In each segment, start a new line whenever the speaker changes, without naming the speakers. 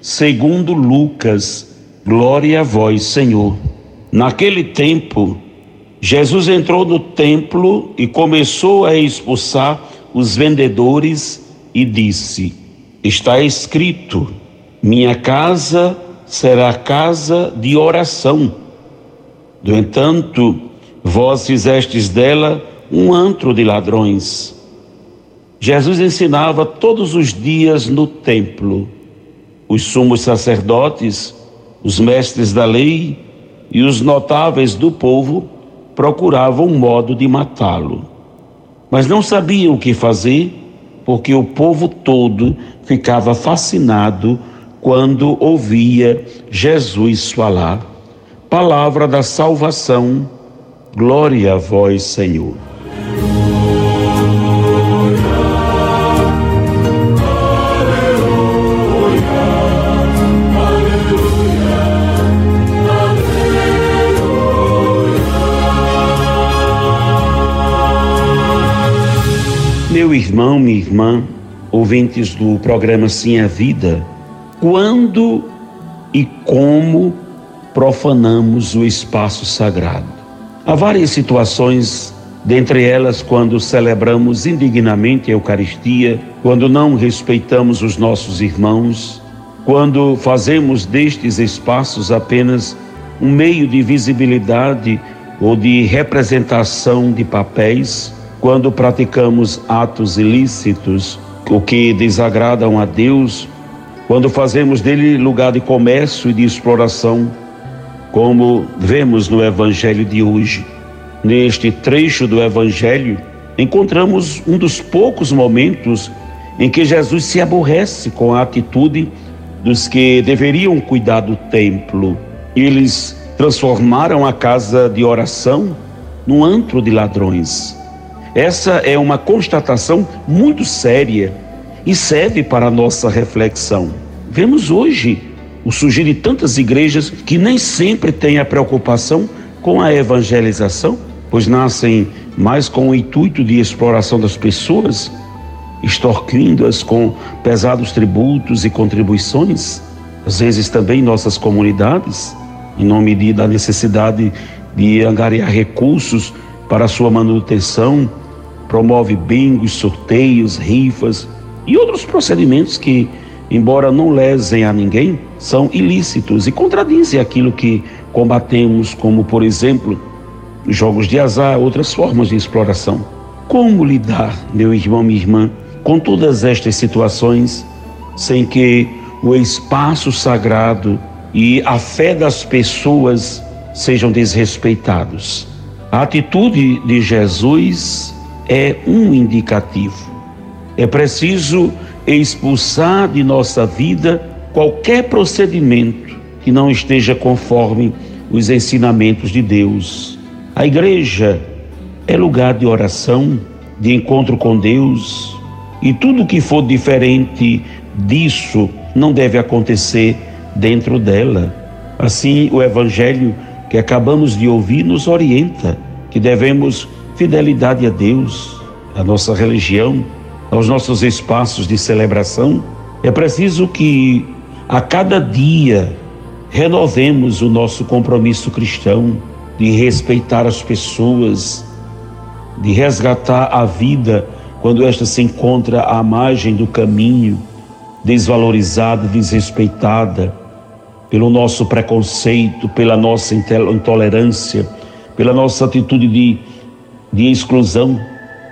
segundo Lucas. Glória a vós, Senhor. Naquele tempo, Jesus entrou no templo e começou a expulsar os vendedores e disse: Está escrito: Minha casa será casa de oração. No entanto, Vós fizestes dela um antro de ladrões. Jesus ensinava todos os dias no templo. Os sumos sacerdotes, os mestres da lei e os notáveis do povo procuravam um modo de matá-lo. Mas não sabiam o que fazer, porque o povo todo ficava fascinado quando ouvia Jesus falar. Palavra da salvação Glória a vós, Senhor. Meu irmão, minha irmã, ouvintes do programa Sim a Vida, quando e como profanamos o espaço sagrado? Há várias situações, dentre elas quando celebramos indignamente a Eucaristia, quando não respeitamos os nossos irmãos, quando fazemos destes espaços apenas um meio de visibilidade ou de representação de papéis, quando praticamos atos ilícitos, o que desagradam a Deus, quando fazemos dele lugar de comércio e de exploração, como vemos no Evangelho de hoje. Neste trecho do Evangelho, encontramos um dos poucos momentos em que Jesus se aborrece com a atitude dos que deveriam cuidar do templo. Eles transformaram a casa de oração num antro de ladrões. Essa é uma constatação muito séria e serve para a nossa reflexão. Vemos hoje o surgir de tantas igrejas que nem sempre têm a preocupação com a evangelização, pois nascem mais com o intuito de exploração das pessoas, extorquindo-as com pesados tributos e contribuições, às vezes também nossas comunidades, em nome de, da necessidade de angariar recursos para sua manutenção, promove bingos, sorteios, rifas e outros procedimentos que embora não lesem a ninguém, são ilícitos e contradizem aquilo que combatemos, como, por exemplo, jogos de azar, outras formas de exploração. Como lidar, meu irmão, minha irmã, com todas estas situações sem que o espaço sagrado e a fé das pessoas sejam desrespeitados? A atitude de Jesus é um indicativo. É preciso expulsar de nossa vida qualquer procedimento que não esteja conforme os ensinamentos de Deus. A igreja é lugar de oração, de encontro com Deus, e tudo que for diferente disso não deve acontecer dentro dela. Assim, o evangelho que acabamos de ouvir nos orienta que devemos fidelidade a Deus, a nossa religião, aos nossos espaços de celebração, é preciso que a cada dia renovemos o nosso compromisso cristão de respeitar as pessoas, de resgatar a vida quando esta se encontra à margem do caminho, desvalorizada, desrespeitada pelo nosso preconceito, pela nossa intolerância, pela nossa atitude de, de exclusão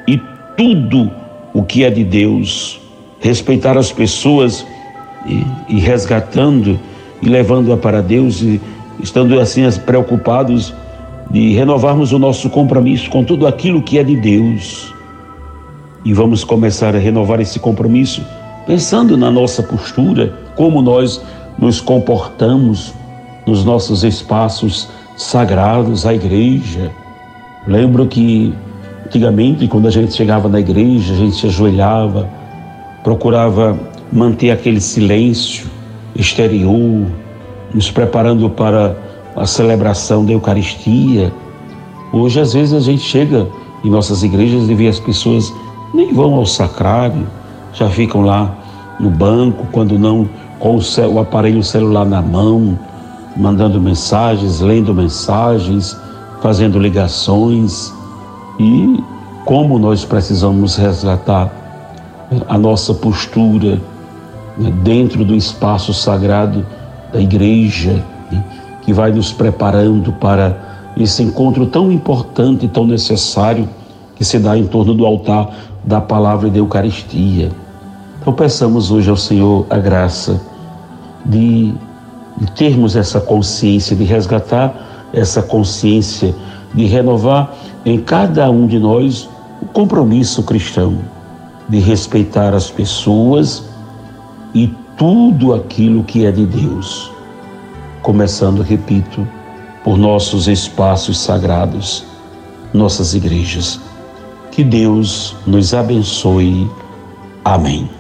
e tudo o que é de Deus, respeitar as pessoas e, e resgatando e levando-a para Deus e estando assim preocupados de renovarmos o nosso compromisso com tudo aquilo que é de Deus. E vamos começar a renovar esse compromisso pensando na nossa postura, como nós nos comportamos nos nossos espaços sagrados, a igreja. Lembro que antigamente, quando a gente chegava na igreja, a gente se ajoelhava, procurava manter aquele silêncio exterior, nos preparando para a celebração da Eucaristia. Hoje, às vezes, a gente chega em nossas igrejas e vê as pessoas nem vão ao sacrário, já ficam lá no banco, quando não com o, aparelho celular na mão, mandando mensagens, lendo mensagens, fazendo ligações. E como nós precisamos resgatar a nossa postura né, dentro do espaço sagrado da igreja, né, que vai nos preparando para esse encontro tão importante e tão necessário que se dá em torno do altar da palavra da Eucaristia. Então peçamos hoje ao Senhor a graça de, de termos essa consciência, de resgatar essa consciência, de renovar em cada um de nós o compromisso cristão de respeitar as pessoas e tudo aquilo que é de Deus. Começando, repito, por nossos espaços sagrados, nossas igrejas. Que Deus nos abençoe. Amém.